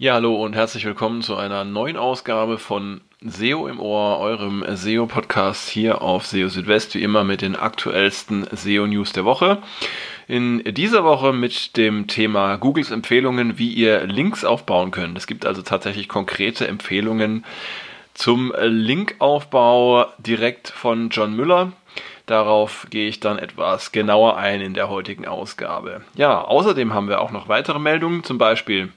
Ja, hallo und herzlich willkommen zu einer neuen Ausgabe von SEO im Ohr, eurem SEO-Podcast hier auf SEO Südwest, wie immer mit den aktuellsten SEO-News der Woche. In dieser Woche mit dem Thema Googles Empfehlungen, wie ihr Links aufbauen könnt. Es gibt also tatsächlich konkrete Empfehlungen zum Linkaufbau direkt von John Müller. Darauf gehe ich dann etwas genauer ein in der heutigen Ausgabe. Ja, außerdem haben wir auch noch weitere Meldungen, zum Beispiel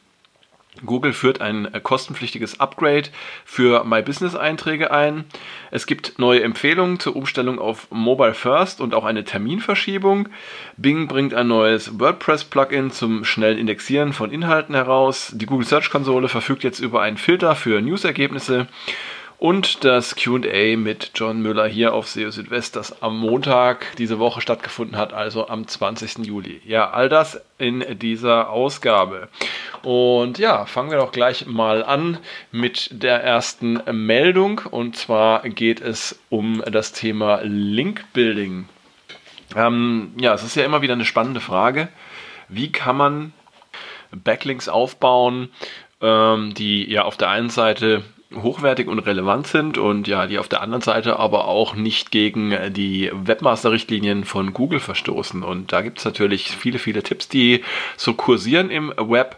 Google führt ein äh, kostenpflichtiges Upgrade für My Business Einträge ein. Es gibt neue Empfehlungen zur Umstellung auf Mobile First und auch eine Terminverschiebung. Bing bringt ein neues WordPress Plugin zum schnellen Indexieren von Inhalten heraus. Die Google Search Konsole verfügt jetzt über einen Filter für News-Ergebnisse und das QA mit John Müller hier auf SEO Südwest, das am Montag diese Woche stattgefunden hat, also am 20. Juli. Ja, all das in dieser Ausgabe. Und ja, fangen wir doch gleich mal an mit der ersten Meldung. Und zwar geht es um das Thema Link Building. Ähm, ja, es ist ja immer wieder eine spannende Frage. Wie kann man Backlinks aufbauen, ähm, die ja auf der einen Seite hochwertig und relevant sind und ja, die auf der anderen Seite aber auch nicht gegen die Webmaster-Richtlinien von Google verstoßen. Und da gibt es natürlich viele, viele Tipps, die so kursieren im Web.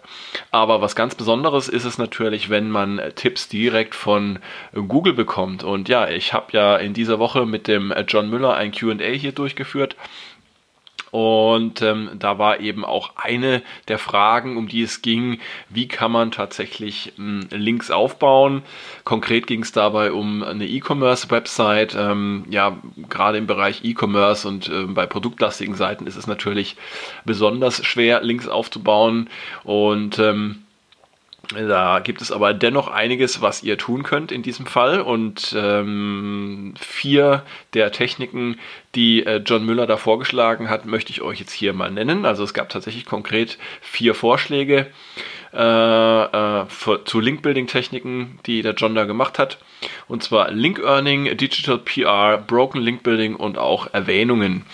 Aber was ganz Besonderes ist es natürlich, wenn man Tipps direkt von Google bekommt. Und ja, ich habe ja in dieser Woche mit dem John Müller ein QA hier durchgeführt und ähm, da war eben auch eine der Fragen, um die es ging, wie kann man tatsächlich ähm, Links aufbauen. Konkret ging es dabei um eine E-Commerce-Website. Ähm, ja, gerade im Bereich E-Commerce und äh, bei produktlastigen Seiten ist es natürlich besonders schwer, Links aufzubauen. Und ähm, da gibt es aber dennoch einiges, was ihr tun könnt in diesem Fall. Und ähm, vier der Techniken, die äh, John Müller da vorgeschlagen hat, möchte ich euch jetzt hier mal nennen. Also es gab tatsächlich konkret vier Vorschläge äh, äh, für, zu Link-Building-Techniken, die der John da gemacht hat. Und zwar Link-Earning, Digital PR, Broken Link-Building und auch Erwähnungen.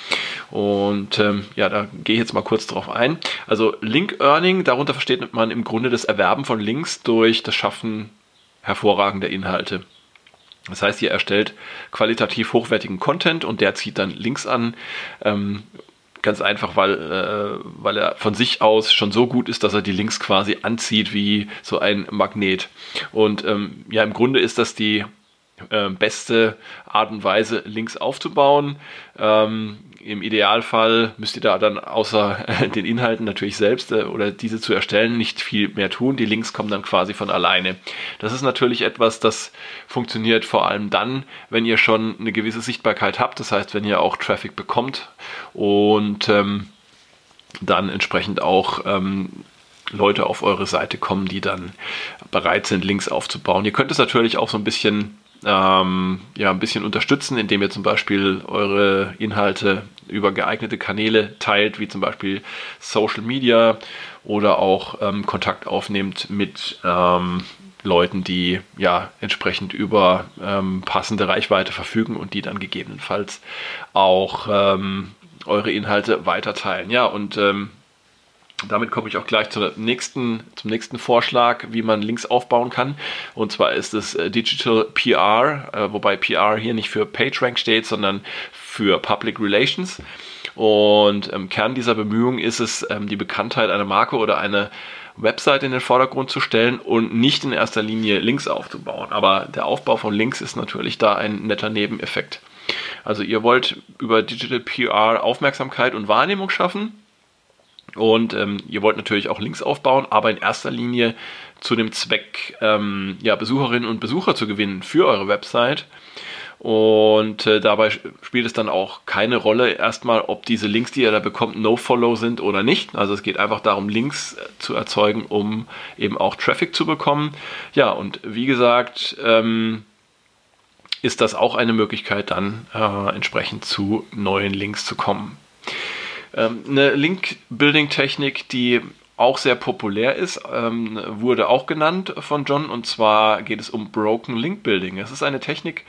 Und ähm, ja, da gehe ich jetzt mal kurz drauf ein. Also Link-Earning, darunter versteht man im Grunde das Erwerben von Links durch das Schaffen hervorragender Inhalte. Das heißt, ihr erstellt qualitativ hochwertigen Content und der zieht dann Links an. Ähm, ganz einfach, weil, äh, weil er von sich aus schon so gut ist, dass er die Links quasi anzieht wie so ein Magnet. Und ähm, ja, im Grunde ist das die äh, beste Art und Weise, Links aufzubauen. Ähm, Im Idealfall müsst ihr da dann außer äh, den Inhalten natürlich selbst äh, oder diese zu erstellen nicht viel mehr tun. Die Links kommen dann quasi von alleine. Das ist natürlich etwas, das funktioniert vor allem dann, wenn ihr schon eine gewisse Sichtbarkeit habt. Das heißt, wenn ihr auch Traffic bekommt und ähm, dann entsprechend auch ähm, Leute auf eure Seite kommen, die dann bereit sind, Links aufzubauen. Ihr könnt es natürlich auch so ein bisschen ähm, ja, ein bisschen unterstützen, indem ihr zum Beispiel eure Inhalte über geeignete Kanäle teilt, wie zum Beispiel Social Media oder auch ähm, Kontakt aufnehmt mit ähm, Leuten, die ja entsprechend über ähm, passende Reichweite verfügen und die dann gegebenenfalls auch ähm, eure Inhalte weiterteilen. Ja, und ähm, damit komme ich auch gleich zur nächsten, zum nächsten Vorschlag, wie man Links aufbauen kann. Und zwar ist es äh, Digital PR, äh, wobei PR hier nicht für PageRank steht, sondern für Public Relations. Und im ähm, Kern dieser Bemühungen ist es, ähm, die Bekanntheit einer Marke oder einer Website in den Vordergrund zu stellen und nicht in erster Linie Links aufzubauen. Aber der Aufbau von Links ist natürlich da ein netter Nebeneffekt. Also ihr wollt über Digital PR Aufmerksamkeit und Wahrnehmung schaffen und ähm, ihr wollt natürlich auch Links aufbauen, aber in erster Linie zu dem Zweck, ähm, ja, Besucherinnen und Besucher zu gewinnen für eure Website. Und äh, dabei spielt es dann auch keine Rolle erstmal, ob diese Links, die ihr da bekommt, No-Follow sind oder nicht. Also es geht einfach darum, Links äh, zu erzeugen, um eben auch Traffic zu bekommen. Ja, und wie gesagt, ähm, ist das auch eine Möglichkeit, dann äh, entsprechend zu neuen Links zu kommen. Ähm, eine Link-Building-Technik, die auch sehr populär ist, ähm, wurde auch genannt von John und zwar geht es um Broken Link Building. Es ist eine Technik,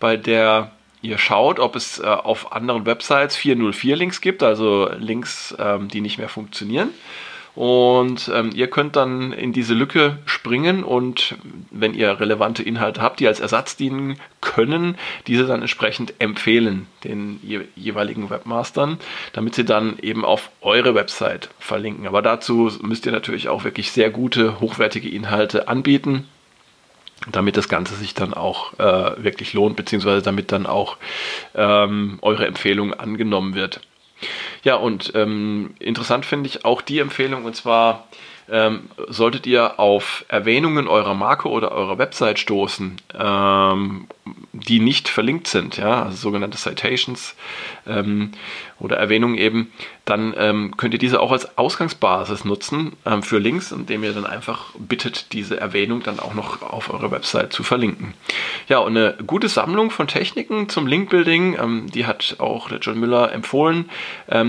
bei der ihr schaut, ob es äh, auf anderen Websites 404 Links gibt, also Links, ähm, die nicht mehr funktionieren. Und ähm, ihr könnt dann in diese Lücke springen und wenn ihr relevante Inhalte habt, die als Ersatz dienen können, diese dann entsprechend empfehlen den je jeweiligen Webmastern, damit sie dann eben auf eure Website verlinken. Aber dazu müsst ihr natürlich auch wirklich sehr gute, hochwertige Inhalte anbieten damit das Ganze sich dann auch äh, wirklich lohnt, beziehungsweise damit dann auch ähm, eure Empfehlung angenommen wird. Ja, und ähm, interessant finde ich auch die Empfehlung, und zwar ähm, solltet ihr auf Erwähnungen eurer Marke oder eurer Website stoßen, ähm, die nicht verlinkt sind, ja, also sogenannte Citations. Ähm, oder Erwähnungen eben, dann ähm, könnt ihr diese auch als Ausgangsbasis nutzen ähm, für Links, indem ihr dann einfach bittet, diese Erwähnung dann auch noch auf eurer Website zu verlinken. Ja, und eine gute Sammlung von Techniken zum Linkbuilding, ähm, die hat auch der John Müller empfohlen,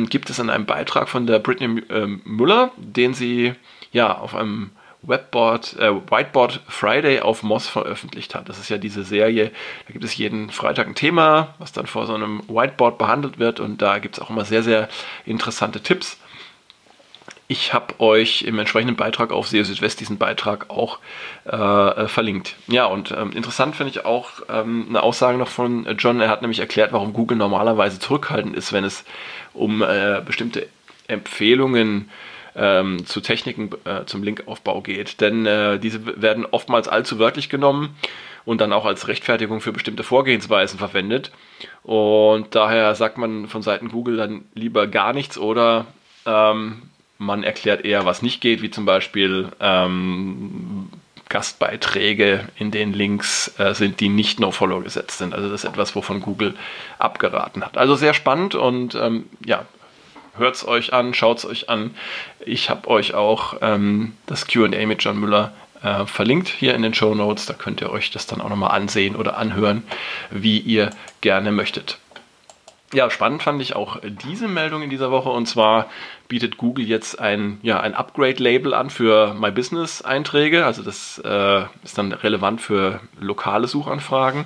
gibt es in einem Beitrag von der Brittany Müller, den sie ja, auf einem Webboard, äh, Whiteboard Friday auf Moss veröffentlicht hat. Das ist ja diese Serie, da gibt es jeden Freitag ein Thema, was dann vor so einem Whiteboard behandelt wird und da gibt es auch immer sehr, sehr interessante Tipps. Ich habe euch im entsprechenden Beitrag auf SEO Südwest diesen Beitrag auch äh, äh, verlinkt. Ja, und ähm, interessant finde ich auch ähm, eine Aussage noch von John. Er hat nämlich erklärt, warum Google normalerweise zurückhaltend ist, wenn es um äh, bestimmte Empfehlungen geht ähm, zu Techniken äh, zum Linkaufbau geht. Denn äh, diese werden oftmals allzu wörtlich genommen und dann auch als Rechtfertigung für bestimmte Vorgehensweisen verwendet. Und daher sagt man von Seiten Google dann lieber gar nichts oder ähm, man erklärt eher, was nicht geht, wie zum Beispiel ähm, Gastbeiträge in den Links äh, sind, die nicht No-Follow gesetzt sind. Also das ist etwas, wovon Google abgeraten hat. Also sehr spannend und ähm, ja, hört es euch an, schaut es euch an. Ich habe euch auch ähm, das QA mit John Müller äh, verlinkt hier in den Show Notes. Da könnt ihr euch das dann auch nochmal ansehen oder anhören, wie ihr gerne möchtet. Ja, spannend fand ich auch diese Meldung in dieser Woche und zwar bietet Google jetzt ein, ja, ein Upgrade-Label an für My Business-Einträge. Also das äh, ist dann relevant für lokale Suchanfragen.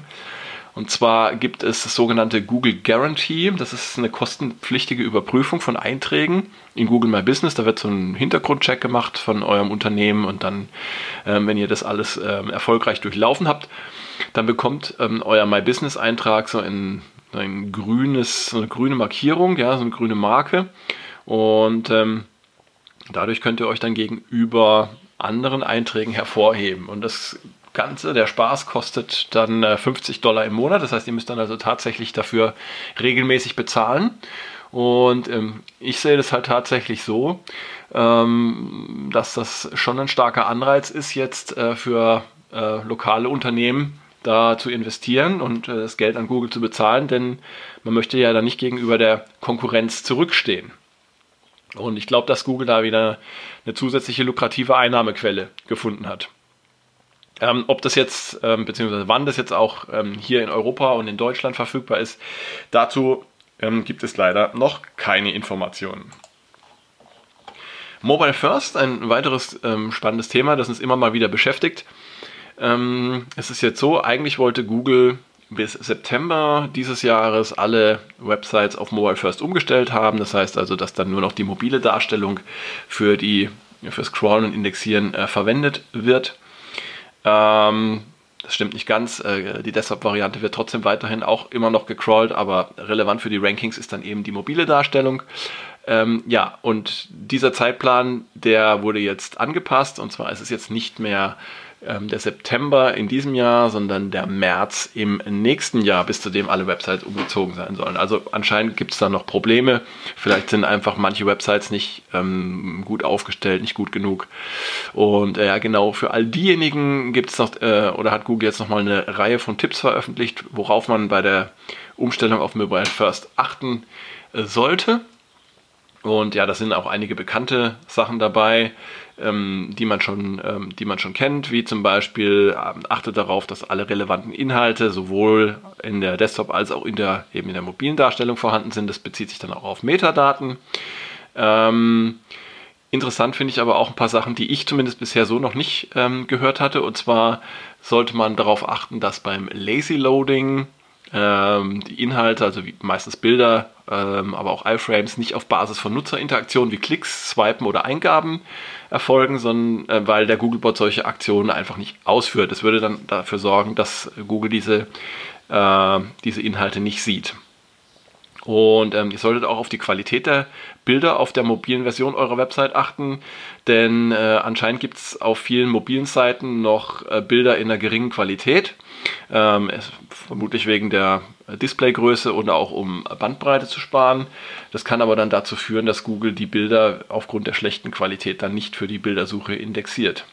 Und zwar gibt es das sogenannte Google Guarantee. Das ist eine kostenpflichtige Überprüfung von Einträgen in Google My Business. Da wird so ein Hintergrundcheck gemacht von eurem Unternehmen und dann, ähm, wenn ihr das alles ähm, erfolgreich durchlaufen habt, dann bekommt ähm, euer My Business Eintrag so ein, ein grünes, so eine grüne Markierung, ja, so eine grüne Marke. Und ähm, dadurch könnt ihr euch dann gegenüber anderen Einträgen hervorheben. Und das Ganze, der Spaß kostet dann 50 äh, Dollar im Monat. Das heißt, ihr müsst dann also tatsächlich dafür regelmäßig bezahlen. Und ähm, ich sehe das halt tatsächlich so, ähm, dass das schon ein starker Anreiz ist, jetzt äh, für äh, lokale Unternehmen da zu investieren und äh, das Geld an Google zu bezahlen, denn man möchte ja dann nicht gegenüber der Konkurrenz zurückstehen. Und ich glaube, dass Google da wieder eine zusätzliche lukrative Einnahmequelle gefunden hat. Ähm, ob das jetzt, ähm, beziehungsweise wann das jetzt auch ähm, hier in Europa und in Deutschland verfügbar ist, dazu ähm, gibt es leider noch keine Informationen. Mobile First, ein weiteres ähm, spannendes Thema, das uns immer mal wieder beschäftigt. Ähm, es ist jetzt so, eigentlich wollte Google bis September dieses Jahres alle Websites auf Mobile First umgestellt haben. Das heißt also, dass dann nur noch die mobile Darstellung für die für Scrollen und Indexieren äh, verwendet wird. Ähm, das stimmt nicht ganz. Äh, die Desktop-Variante wird trotzdem weiterhin auch immer noch gecrawlt, aber relevant für die Rankings ist dann eben die mobile Darstellung. Ähm, ja, und dieser Zeitplan, der wurde jetzt angepasst und zwar ist es jetzt nicht mehr ähm, der September in diesem Jahr, sondern der März im nächsten Jahr, bis zu dem alle Websites umgezogen sein sollen. Also anscheinend gibt es da noch Probleme. Vielleicht sind einfach manche Websites nicht ähm, gut aufgestellt, nicht gut genug. Und äh, ja, genau für all diejenigen gibt es noch, äh, oder hat Google jetzt nochmal eine Reihe von Tipps veröffentlicht, worauf man bei der Umstellung auf Mobile First achten äh, sollte. Und ja, da sind auch einige bekannte Sachen dabei ähm, die, man schon, ähm, die man schon kennt, wie zum Beispiel ähm, achtet darauf, dass alle relevanten Inhalte sowohl in der Desktop- als auch in der, eben in der mobilen Darstellung vorhanden sind. Das bezieht sich dann auch auf Metadaten. Ähm, interessant finde ich aber auch ein paar Sachen, die ich zumindest bisher so noch nicht ähm, gehört hatte. Und zwar sollte man darauf achten, dass beim Lazy Loading die Inhalte, also meistens Bilder, ähm, aber auch iFrames, nicht auf Basis von Nutzerinteraktionen wie Klicks, Swipen oder Eingaben erfolgen, sondern äh, weil der Googlebot solche Aktionen einfach nicht ausführt. Das würde dann dafür sorgen, dass Google diese, äh, diese Inhalte nicht sieht. Und ähm, ihr solltet auch auf die Qualität der Bilder auf der mobilen Version eurer Website achten, denn äh, anscheinend gibt es auf vielen mobilen Seiten noch äh, Bilder in einer geringen Qualität. Ähm, es, vermutlich wegen der Displaygröße oder auch um Bandbreite zu sparen. Das kann aber dann dazu führen, dass Google die Bilder aufgrund der schlechten Qualität dann nicht für die Bildersuche indexiert.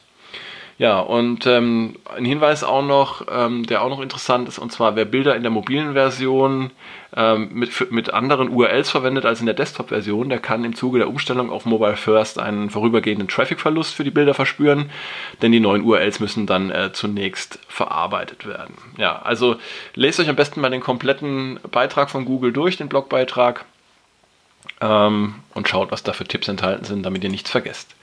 Ja, und ähm, ein Hinweis auch noch, ähm, der auch noch interessant ist, und zwar wer Bilder in der mobilen Version ähm, mit, mit anderen URLs verwendet als in der Desktop-Version, der kann im Zuge der Umstellung auf Mobile First einen vorübergehenden Traffic-Verlust für die Bilder verspüren, denn die neuen URLs müssen dann äh, zunächst verarbeitet werden. Ja, also lest euch am besten mal den kompletten Beitrag von Google durch, den Blogbeitrag, ähm, und schaut, was da für Tipps enthalten sind, damit ihr nichts vergesst.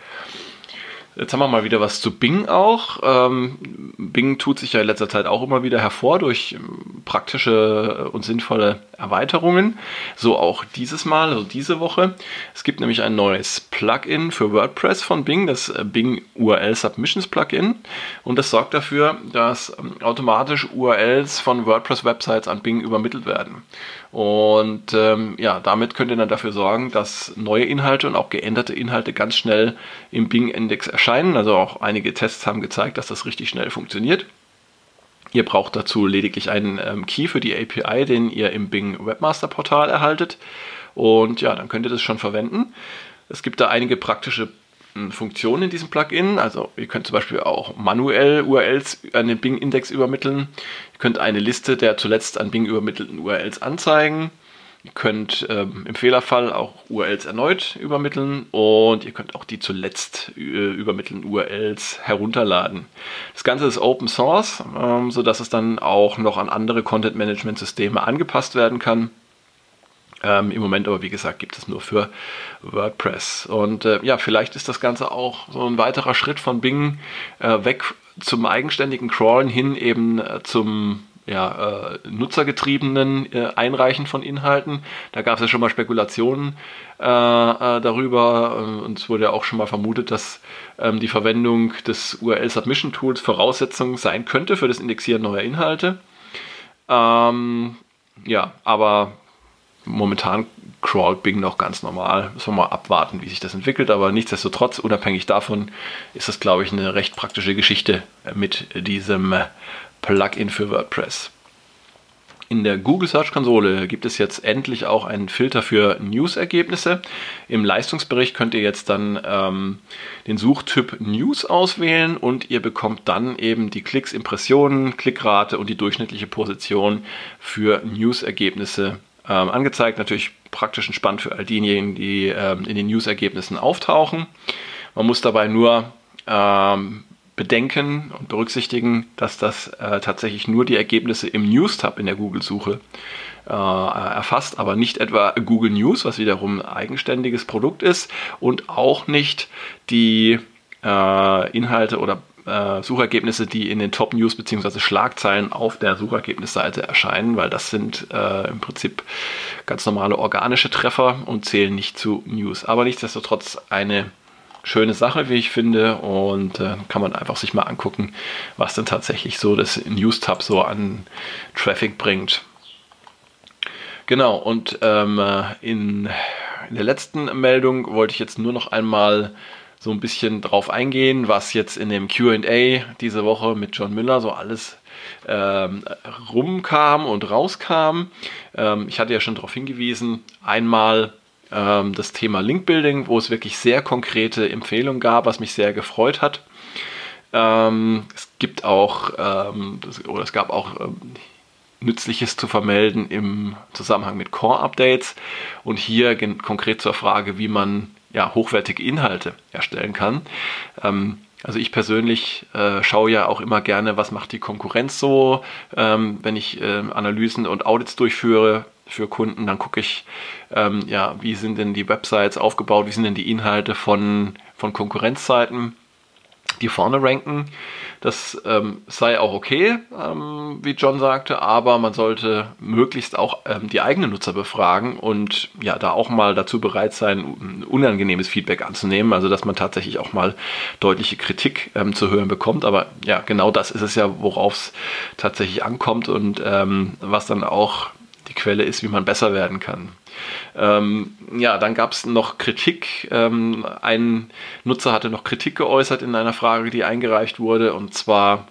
Jetzt haben wir mal wieder was zu Bing auch. Ähm, Bing tut sich ja in letzter Zeit auch immer wieder hervor durch ähm, praktische und sinnvolle Erweiterungen. So auch dieses Mal, also diese Woche. Es gibt nämlich ein neues Plugin für WordPress von Bing, das äh, Bing URL Submissions Plugin. Und das sorgt dafür, dass ähm, automatisch URLs von WordPress-Websites an Bing übermittelt werden. Und ähm, ja, damit könnt ihr dann dafür sorgen, dass neue Inhalte und auch geänderte Inhalte ganz schnell im Bing-Index erscheinen. Also auch einige Tests haben gezeigt, dass das richtig schnell funktioniert. Ihr braucht dazu lediglich einen ähm, Key für die API, den ihr im Bing Webmaster Portal erhaltet. Und ja, dann könnt ihr das schon verwenden. Es gibt da einige praktische Funktionen in diesem Plugin. Also ihr könnt zum Beispiel auch manuell URLs an den Bing-Index übermitteln. Ihr könnt eine Liste der zuletzt an Bing übermittelten URLs anzeigen. Ihr könnt ähm, im Fehlerfall auch URLs erneut übermitteln und ihr könnt auch die zuletzt äh, übermittelten URLs herunterladen. Das Ganze ist Open Source, ähm, sodass es dann auch noch an andere Content-Management-Systeme angepasst werden kann. Ähm, Im Moment aber, wie gesagt, gibt es nur für WordPress. Und äh, ja, vielleicht ist das Ganze auch so ein weiterer Schritt von Bing äh, weg zum eigenständigen Crawlen hin eben äh, zum ja, äh, nutzergetriebenen äh, Einreichen von Inhalten. Da gab es ja schon mal Spekulationen äh, äh darüber äh, und es wurde ja auch schon mal vermutet, dass ähm, die Verwendung des URL Submission Tools Voraussetzung sein könnte für das Indexieren neuer Inhalte. Ähm, ja, aber momentan crawlt Bing noch ganz normal. Müssen wir mal abwarten, wie sich das entwickelt. Aber nichtsdestotrotz, unabhängig davon, ist das, glaube ich, eine recht praktische Geschichte mit diesem Plugin für WordPress. In der Google Search Konsole gibt es jetzt endlich auch einen Filter für News-Ergebnisse. Im Leistungsbericht könnt ihr jetzt dann ähm, den Suchtyp News auswählen und ihr bekommt dann eben die Klicks, Impressionen, Klickrate und die durchschnittliche Position für News-Ergebnisse ähm, angezeigt. Natürlich praktisch entspannt für all diejenigen, die ähm, in den News-Ergebnissen auftauchen. Man muss dabei nur ähm, bedenken und berücksichtigen, dass das äh, tatsächlich nur die Ergebnisse im News-Tab in der Google-Suche äh, erfasst, aber nicht etwa Google News, was wiederum ein eigenständiges Produkt ist und auch nicht die äh, Inhalte oder äh, Suchergebnisse, die in den Top News bzw. Schlagzeilen auf der Suchergebnisseite erscheinen, weil das sind äh, im Prinzip ganz normale organische Treffer und zählen nicht zu News. Aber nichtsdestotrotz eine schöne Sache, wie ich finde, und äh, kann man einfach sich mal angucken, was denn tatsächlich so das News-Tab so an Traffic bringt. Genau, und ähm, in, in der letzten Meldung wollte ich jetzt nur noch einmal so ein bisschen drauf eingehen, was jetzt in dem QA diese Woche mit John Miller so alles ähm, rumkam und rauskam. Ähm, ich hatte ja schon darauf hingewiesen, einmal ähm, das Thema Linkbuilding, wo es wirklich sehr konkrete Empfehlungen gab, was mich sehr gefreut hat. Ähm, es gibt auch, ähm, das, oder es gab auch ähm, Nützliches zu vermelden im Zusammenhang mit Core-Updates und hier konkret zur Frage, wie man ja, hochwertige Inhalte erstellen kann. Ähm, also ich persönlich äh, schaue ja auch immer gerne, was macht die Konkurrenz so, ähm, wenn ich äh, Analysen und Audits durchführe für Kunden, dann gucke ich, ähm, ja, wie sind denn die Websites aufgebaut, wie sind denn die Inhalte von, von Konkurrenzseiten. die vorne ranken. Das ähm, sei auch okay, ähm, wie John sagte, aber man sollte möglichst auch ähm, die eigenen Nutzer befragen und ja, da auch mal dazu bereit sein, unangenehmes Feedback anzunehmen, also dass man tatsächlich auch mal deutliche Kritik ähm, zu hören bekommt. Aber ja, genau das ist es ja, worauf es tatsächlich ankommt und ähm, was dann auch die Quelle ist, wie man besser werden kann. Ähm, ja, dann gab es noch Kritik. Ähm, ein Nutzer hatte noch Kritik geäußert in einer Frage, die eingereicht wurde. Und zwar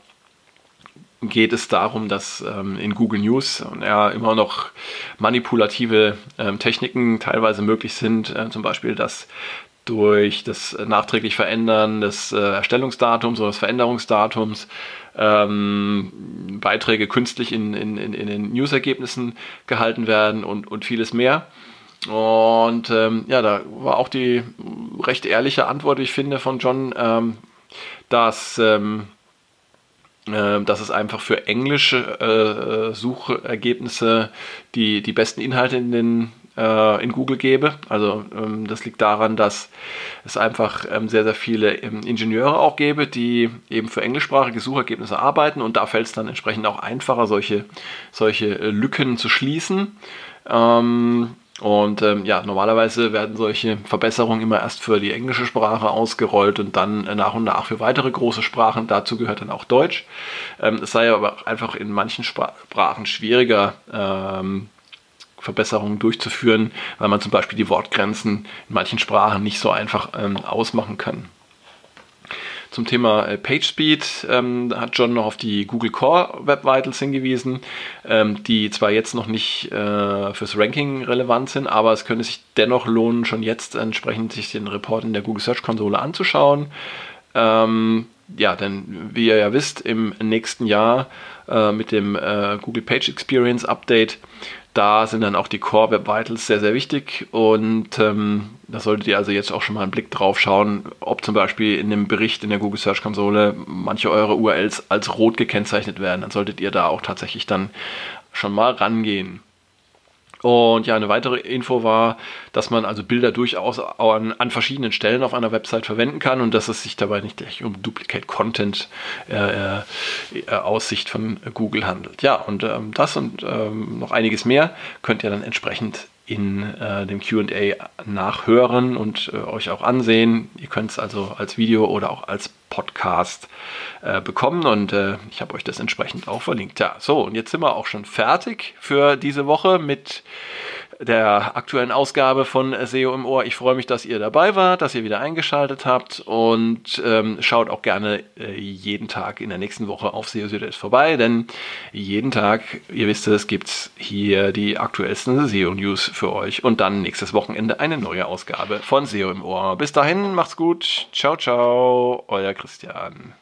geht es darum, dass ähm, in Google News ja immer noch manipulative ähm, Techniken teilweise möglich sind. Äh, zum Beispiel, dass durch das nachträglich Verändern des äh, Erstellungsdatums oder des Veränderungsdatums ähm, Beiträge künstlich in, in, in, in den News-Ergebnissen gehalten werden und, und vieles mehr. Und ähm, ja, da war auch die recht ehrliche Antwort, ich finde, von John, ähm, dass, ähm, äh, dass es einfach für englische äh, Suchergebnisse die, die besten Inhalte in den äh, in Google gebe. Also ähm, das liegt daran, dass es einfach ähm, sehr, sehr viele ähm, Ingenieure auch gäbe, die eben für englischsprachige Suchergebnisse arbeiten und da fällt es dann entsprechend auch einfacher, solche, solche äh, Lücken zu schließen. Ähm, und ähm, ja, normalerweise werden solche Verbesserungen immer erst für die englische Sprache ausgerollt und dann äh, nach und nach für weitere große Sprachen. Dazu gehört dann auch Deutsch. Ähm, es sei aber einfach in manchen Sprachen schwieriger, ähm, Verbesserungen durchzuführen, weil man zum Beispiel die Wortgrenzen in manchen Sprachen nicht so einfach ähm, ausmachen kann. Zum Thema äh, PageSpeed ähm, hat John noch auf die Google Core Web Vitals hingewiesen, ähm, die zwar jetzt noch nicht äh, fürs Ranking relevant sind, aber es könnte sich dennoch lohnen, schon jetzt entsprechend sich den Report in der Google Search Konsole anzuschauen. Ähm, ja, denn wie ihr ja wisst, im nächsten Jahr äh, mit dem äh, Google Page Experience Update da sind dann auch die Core Web Vitals sehr, sehr wichtig und ähm, da solltet ihr also jetzt auch schon mal einen Blick drauf schauen, ob zum Beispiel in dem Bericht in der Google Search Konsole manche eure URLs als rot gekennzeichnet werden. Dann solltet ihr da auch tatsächlich dann schon mal rangehen. Und ja, eine weitere Info war, dass man also Bilder durchaus an, an verschiedenen Stellen auf einer Website verwenden kann und dass es sich dabei nicht gleich um Duplicate Content äh, äh, aus Sicht von Google handelt. Ja, und ähm, das und ähm, noch einiges mehr könnt ihr dann entsprechend in äh, dem QA nachhören und äh, euch auch ansehen. Ihr könnt es also als Video oder auch als Podcast äh, bekommen und äh, ich habe euch das entsprechend auch verlinkt. Ja, so und jetzt sind wir auch schon fertig für diese Woche mit der aktuellen Ausgabe von SEO im Ohr. Ich freue mich, dass ihr dabei wart, dass ihr wieder eingeschaltet habt und ähm, schaut auch gerne äh, jeden Tag in der nächsten Woche auf SEO Südwest vorbei, denn jeden Tag, ihr wisst es, gibt es hier die aktuellsten SEO-News für euch und dann nächstes Wochenende eine neue Ausgabe von SEO im Ohr. Bis dahin, macht's gut. Ciao, ciao, euer Christian.